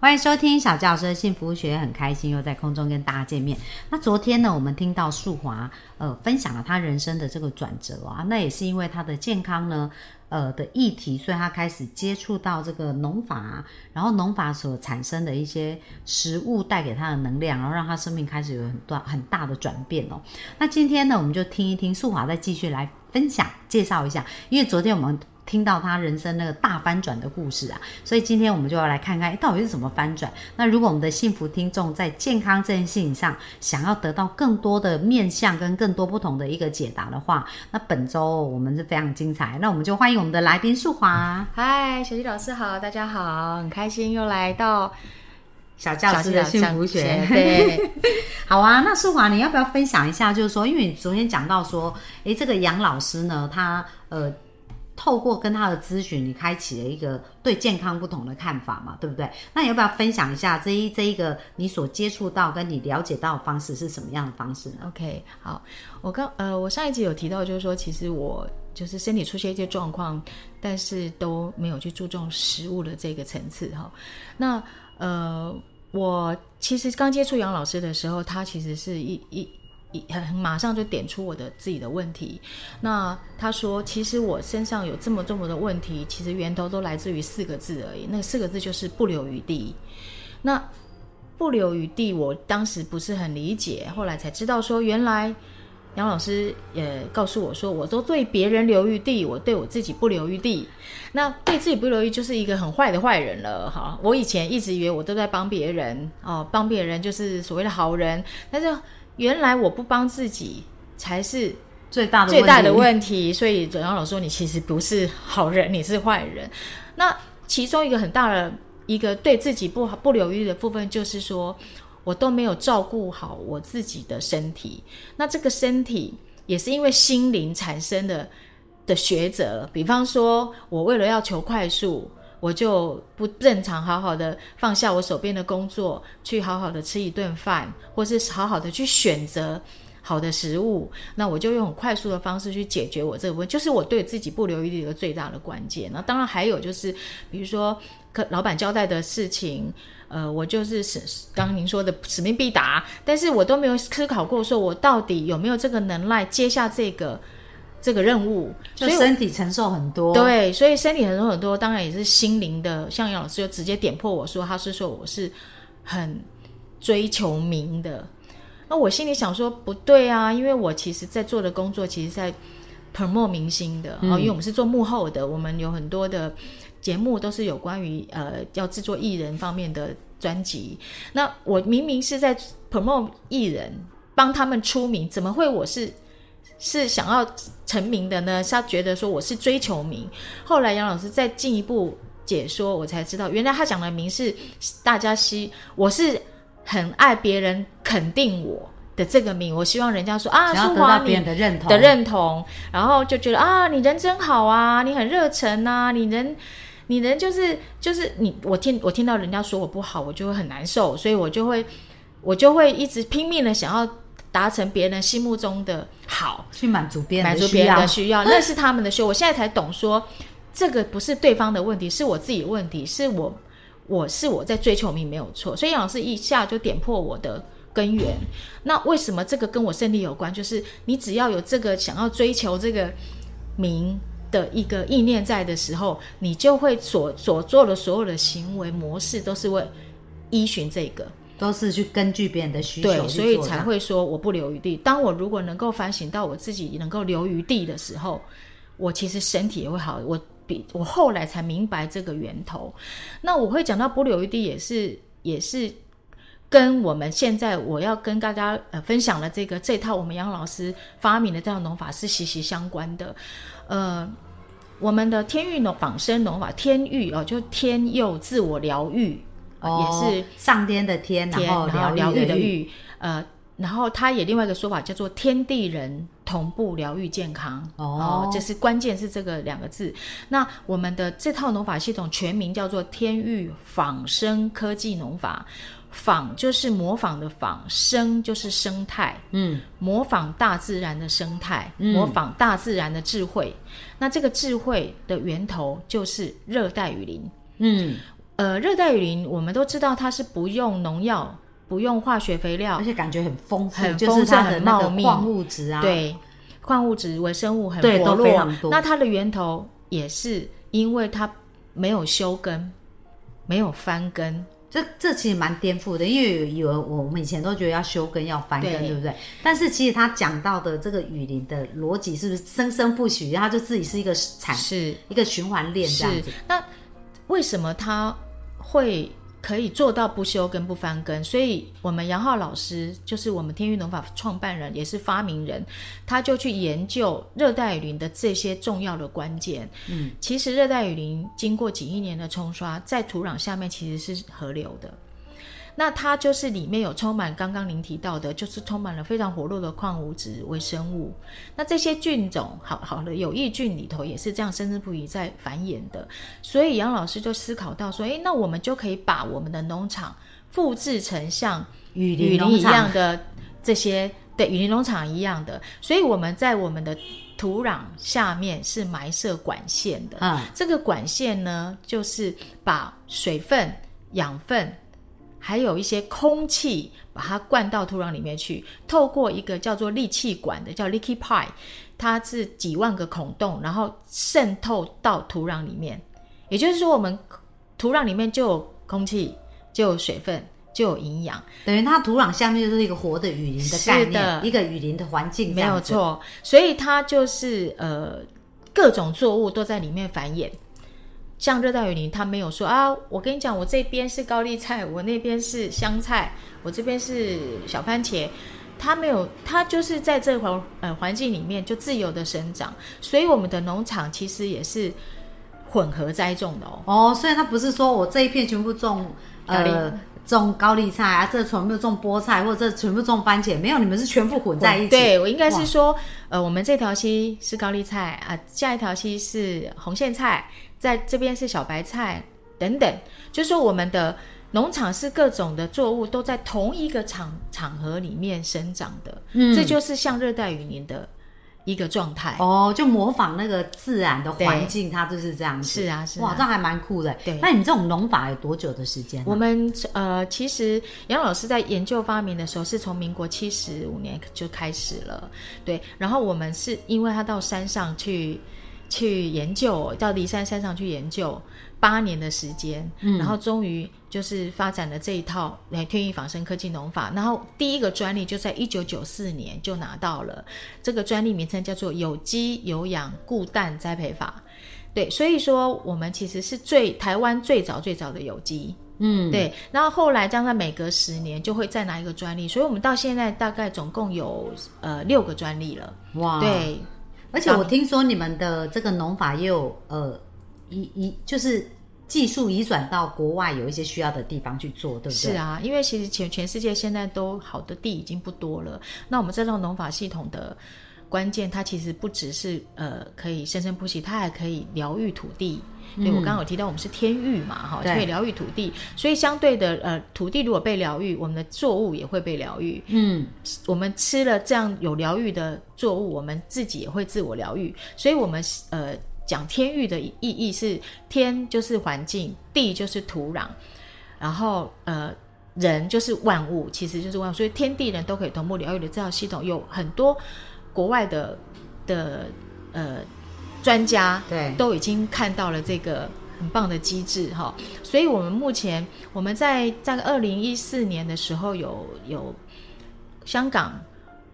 欢迎收听小教师的幸福学，很开心又在空中跟大家见面。那昨天呢，我们听到素华呃分享了他人生的这个转折啊，那也是因为他的健康呢呃的议题，所以他开始接触到这个农法，然后农法所产生的一些食物带给他的能量，然后让他生命开始有很大很大的转变哦。那今天呢，我们就听一听素华再继续来分享介绍一下，因为昨天我们。听到他人生那个大翻转的故事啊，所以今天我们就要来看看，到底是怎么翻转。那如果我们的幸福听众在健康这件事情上想要得到更多的面向跟更多不同的一个解答的话，那本周我们是非常精彩。那我们就欢迎我们的来宾素华。嗨，小鸡老师好，大家好，很开心又来到小教师的幸福学。对，好啊。那素华，你要不要分享一下？就是说，因为你昨天讲到说，诶，这个杨老师呢，他呃。透过跟他的咨询，你开启了一个对健康不同的看法嘛，对不对？那你要不要分享一下这一这一个你所接触到跟你了解到的方式是什么样的方式呢？OK，好，我刚呃，我上一集有提到，就是说其实我就是身体出现一些状况，但是都没有去注重食物的这个层次哈。那呃，我其实刚接触杨老师的时候，他其实是一一。很马上就点出我的自己的问题。那他说，其实我身上有这么这么的问题，其实源头都来自于四个字而已。那四个字就是不留余地。那不留余地，我当时不是很理解，后来才知道说，原来杨老师也告诉我说，我都对别人留余地，我对我自己不留余地。那对自己不留余，就是一个很坏的坏人了。哈，我以前一直以为我都在帮别人哦，帮别人就是所谓的好人，但是。原来我不帮自己才是最大的最大的问题，所以左阳老说你其实不是好人，你是坏人。那其中一个很大的一个对自己不好不留意的部分，就是说我都没有照顾好我自己的身体。那这个身体也是因为心灵产生的的学者，比方说我为了要求快速。我就不正常好好的放下我手边的工作，去好好的吃一顿饭，或是好好的去选择好的食物。那我就用很快速的方式去解决我这个问题，就是我对自己不留余地的最大的关键。那当然还有就是，比如说可老板交代的事情，呃，我就是使刚您说的使命必达，但是我都没有思考过，说我到底有没有这个能耐接下这个。这个任务，就身体承受很多，对，所以身体承受很多，当然也是心灵的。像杨老师就直接点破我说，他是说我是很追求名的。那我心里想说，不对啊，因为我其实在做的工作，其实在 promote 明星的哦，因为我们是做幕后的，我们有很多的节目都是有关于呃要制作艺人方面的专辑。那我明明是在 promote 艺人，帮他们出名，怎么会我是？是想要成名的呢？他觉得说我是追求名。后来杨老师再进一步解说，我才知道，原来他讲的名是大家希，我是很爱别人肯定我的这个名。我希望人家说啊，淑华你的认同的认同，然后就觉得啊，你人真好啊，你很热忱啊，你人你人就是就是你，我听我听到人家说我不好，我就会很难受，所以我就会我就会一直拼命的想要。达成别人心目中的好，去满足别人满足别人的需要，那是他们的需要。我现在才懂说，这个不是对方的问题，是我自己问题，是我我是我在追求名没有错。所以杨老师一下就点破我的根源。那为什么这个跟我身体有关？就是你只要有这个想要追求这个名的一个意念在的时候，你就会所所做的所有的行为模式都是为依循这个。都是去根据别人的需求对，所以才会说我不留余地。当我如果能够反省到我自己能够留余地的时候，我其实身体也会好。我比我后来才明白这个源头。那我会讲到不留余地，也是也是跟我们现在我要跟大家呃分享的这个这套我们杨老师发明的这套农法是息息相关的。呃，我们的天域农仿生农法，天域哦，就天佑自我疗愈。也是上天的天，然后疗愈的愈，呃，然后它也另外一个说法叫做天地人同步疗愈健康。哦。这是关键是这个两个字。那我们的这套农法系统全名叫做天域仿生科技农法，仿就是模仿的仿，生就是生态，嗯，模仿大自然的生态，模仿大自然的智慧。那这个智慧的源头就是热带雨林。嗯，呃，热带雨林我们都知道它是不用农药、不用化学肥料而，且感觉很丰富，很就是它的丰盛那个很茂密矿物质啊，，对，矿物质、微生物很对都。非常多那它的源头也是因为它没有修根，没有翻根。这这其实蛮颠覆的，因为有有我们以前都觉得要修根要翻根，对对不对？但是其实他讲到的这个雨林的逻辑是不是生生不息？它就自己是一个产是一个循环链这样子。，那为什么它会可以做到不修根不翻根？所以我们杨浩老师就是我们天域农法创办人，也是发明人，他就去研究热带雨林的这些重要的关键。嗯，其实热带雨林经过几亿年的冲刷，在土壤下面其实是河流的。那它就是里面有充满刚刚您提到的，就是充满了非常活络的矿物质、微生物。那这些菌种，好好的有益菌里头也是这样生生不息在繁衍的。所以杨老师就思考到说，诶，那我们就可以把我们的农场复制成像雨雨林一林农场样的这些，对雨林农场一样的。所以我们在我们的土壤下面是埋设管线的。嗯，这个管线呢，就是把水分、养分，还有一些空气，把它灌到土壤里面去，透过一个叫做利气管的，叫 leaky pipe，它是几万个孔洞，然后渗透到土壤里面。也就是说，我们土壤里面就有空气，就有水分，就有营养。等于它土壤下面就是一个活的雨林的概念，一个雨林的环境，没有。错，所以它就是呃各种作物都在里面繁衍。像热带雨林，它没有说啊，我跟你讲，我这边是高丽菜，我那边是香菜，我这边是小番茄，它没有，它就是在这环呃环境里面就自由的生长。所以我们的农场其实也是混合栽种的哦。哦，所以它不是说我这一片全部种呃种高丽菜啊，这全部种菠菜，或者这全部种番茄，没有，你们是全部混在一起。对我应该是哇说，呃，我们这条溪是高丽菜啊，下一条溪是红苋菜，在这边是小白菜等等，就说我们的农场是各种的作物都在同一个场场合里面生长的，嗯这就是像热带雨林的一个状态。哦，就模仿那个自然的环境，它就是这样子。是啊，是哇，啊这。样还蛮酷的。对那你们这种农法有多久的时间啊、我们呃，其实杨老师在研究发明的时候，是从民国七十五年就开始了，对。然后我们是因为他到山上去去研究，到骊山山上去研究八年的时间，然后终于就是发展了这一套来天意仿生科技农法。然后第一个专利就在一九九四年就拿到了，这个专利名称叫做有机有氧固氮栽培法。对，所以说我们其实是最台湾最早最早的有机，嗯，对，然后后来将在每隔十年就会再拿一个专利，所以我们到现在大概总共有呃六个专利了。哇，。对，而且我听说你们的这个农法也有呃移移，就是技术移转到国外有一些需要的地方去做，对不对？是啊，因为其实全全世界现在都好的地已经不多了，那我们这套农法系统的关键，它其实不只是呃可以生生不息，它还可以疗愈土地。对我刚刚有提到，我们是天域嘛，哈，对可以疗愈土地，所以相对的，呃，土地如果被疗愈，我们的作物也会被疗愈。嗯，我们吃了这样有疗愈的作物，我们自己也会自我疗愈。所以，我们呃讲天域的意义是天就是环境，地就是土壤，然后呃人就是万物，其实就是万物。所以天地人都可以同步疗愈的这套系统，有很多国外的的呃专家对，都已经看到了这个很棒的机制哈，所以我们目前我们在在二零一四年的时候有有香港、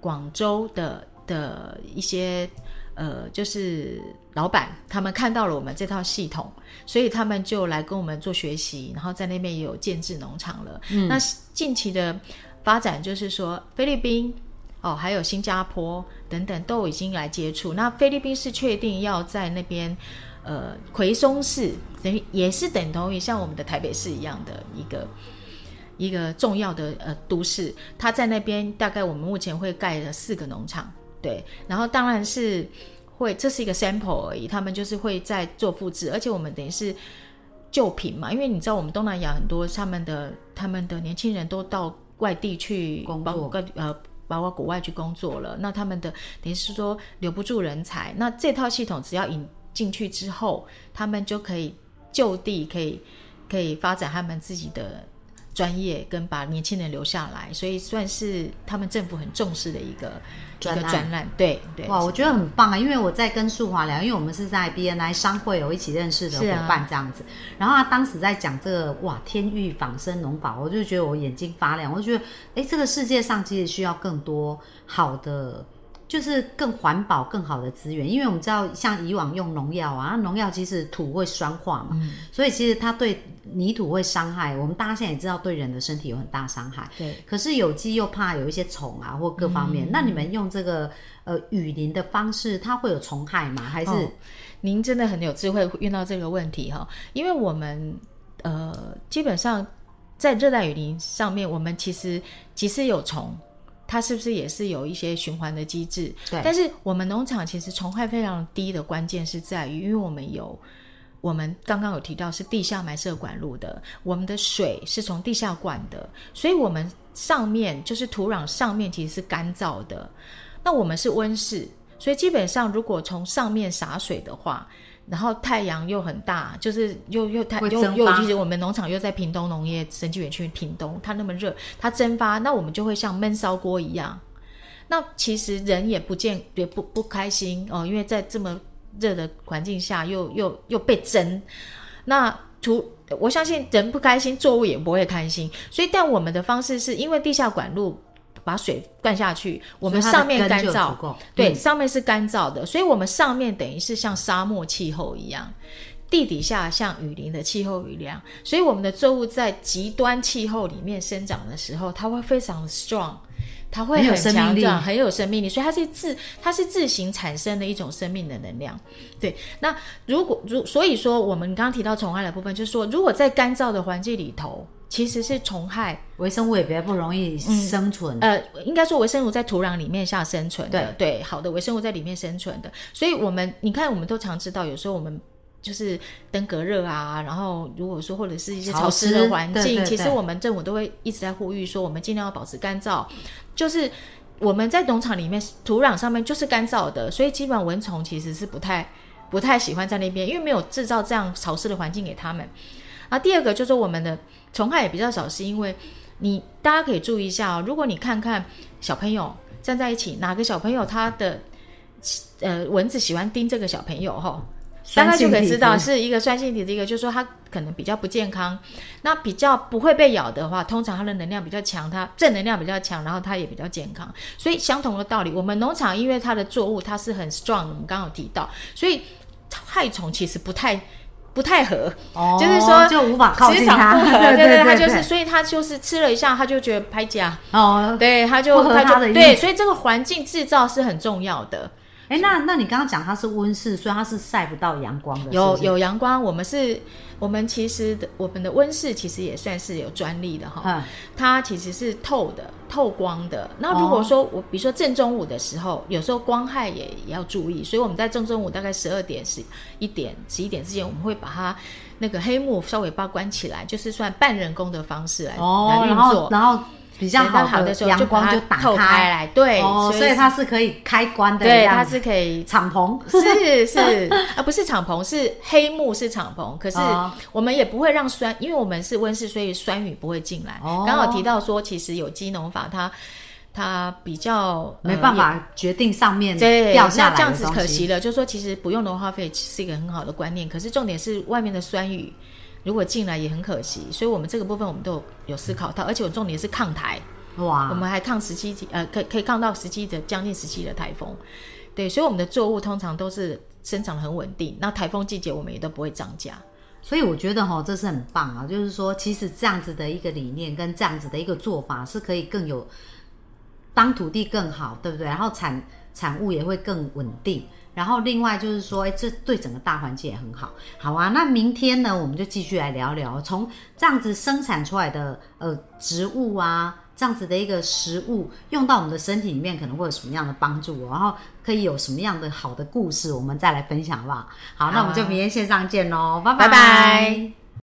广州的的一些呃就是老板，他们看到了我们这套系统，所以他们就来跟我们做学习，然后在那边也有建制农场了。嗯那近期的发展就是说菲律宾。哦，还有新加坡等等都已经来接触。那菲律宾是确定要在那边，呃，奎松市等于也是等同于像我们的台北市一样的一个一个重要的呃都市，它在那边大概我们目前会盖了四个农场，对，然后当然是会这是一个 sample 而已，他们就是会在做复制，而且我们等于是旧品嘛，因为你知道我们东南亚很多他们的他们的年轻人都到外地去工作，呃。包括国外去工作了，那他们的等于是说留不住人才。那这套系统只要引进去之后，他们就可以就地可以可以发展他们自己的专业，跟把年轻人留下来。所以算是他们政府很重视的一个一个专栏。对对，哇，我觉得很棒啊！因为我在跟素华聊，因为我们是在 BNI 商会有一起认识的伙伴这样子。然后他当时在讲这个哇，天域仿生农法，我就觉得我眼睛发亮。我就觉得，哎，这个世界上其实需要更多好的。就是更环保、更好的资源，因为我们知道，像以往用农药啊，农药其实土会酸化嘛，所以其实它对泥土会伤害。我们大家现在也知道，对人的身体有很大伤害。对，可是有机又怕有一些虫啊，或各方面。那你们用这个呃雨林的方式，它会有虫害吗？还是您真的很有智慧，遇到这个问题哈？因为我们呃，基本上在热带雨林上面，我们其实其实有虫。它是不是也是有一些循环的机制？对。但是我们农场其实虫害非常低的关键是在于，因为我们有，我们刚刚有提到是地下埋设管路的，我们的水是从地下灌的，所以我们上面就是土壤上面其实是干燥的。那我们是温室，所以基本上如果从上面洒水的话。然后太阳又很大，就是又又太又又其实我们农场又在屏东农业生技园区屏东，它那么热，它蒸发，那我们就会像闷烧锅一样。那其实人也不见也不不开心哦，因为在这么热的环境下又又又被蒸。那土我相信人不开心，作物也不会开心。所以但我们的方式是因为地下管路。把水灌下去，我们上面干燥，对，上面是干燥的，所以我们上面等于是像沙漠气候一样，地底下像雨林的气候雨量，所以我们的作物在极端气候里面生长的时候，它会非常的 strong，它会很强壮，很有生命力，所以它是自它是自行产生的一种生命的能量。对，那如果如所以说，我们刚刚提到虫害的部分，就是说，如果在干燥的环境里头。其实是虫害，微生物也比较不容易生存。呃，应该说微生物在土壤里面下生存的，对，好的微生物在里面生存的。所以，我们你看，我们都常知道，有时候我们就是登革热啊，然后如果说或者是一些潮湿的环境，其实我们政府都会一直在呼吁说，我们尽量要保持干燥。就是我们在农场里面，土壤上面就是干燥的，所以基本上蚊虫其实是不太不太喜欢在那边，因为没有制造这样潮湿的环境给他们。啊，第二个就是我们的虫害也比较少，是因为你大家可以注意一下哦。如果你看看小朋友站在一起，哪个小朋友他的呃蚊子喜欢叮这个小朋友哈，大概就可以知道是一个酸性体质，一个就是说他可能比较不健康。那比较不会被咬的话，通常它的能量比较强，它正能量比较强，然后它也比较健康。所以相同的道理，我们农场因为它的作物它是很 strong，我们刚刚有提到，所以害虫其实不太。不太合，就是说就无法靠近他。对对对，他就是，所以他就是吃了一下，他就觉得拍假。哦，对，他就他就对，所以这个环境制造是很重要的。哎，那那你刚刚讲它是温室，所以它是晒不到阳光的。有有阳光，我们是，我们其实的我们的温室其实也算是有专利的哈。嗯。它其实是透的，透光的。那如果说我比如说正中午的时候，有时候光害也也要注意，所以我们在正中午大概十二点十一点十一点之前，我们会把它那个黑幕稍微把关起来，就是算半人工的方式来来运作，然后。比较好的时候阳光就打开来，对，所以它是可以开关的，对，它是可以敞篷，是是 啊，不是敞篷，是黑幕是敞篷，可是我们也不会让酸，因为我们是温室，所以酸雨不会进来。刚好提到说，其实有机农法它它比较没办法决定上面掉下来，这样子可惜了。就是说，其实不用农化费是一个很好的观念，可是重点是外面的酸雨。如果进来也很可惜，所以我们这个部分我们都有思考到，而且我重点是抗台，哇，我们还抗十七级，呃，可可以抗到十七的将近十七的台风，对，所以我们的作物通常都是生长很稳定，那台风季节我们也都不会涨价，所以我觉得哈，这是很棒啊，就是说其实这样子的一个理念跟这样子的一个做法是可以更有，当土地更好，对不对？然后产产物也会更稳定。然后另外就是说，哎，这对整个大环境也很好。好啊，那明天呢，我们就继续来聊聊，从这样子生产出来的呃植物啊，这样子的一个食物，用到我们的身体里面，可能会有什么样的帮助，然后可以有什么样的好的故事，我们再来分享，好不好？好，那我们就明天线上见喽，拜拜拜。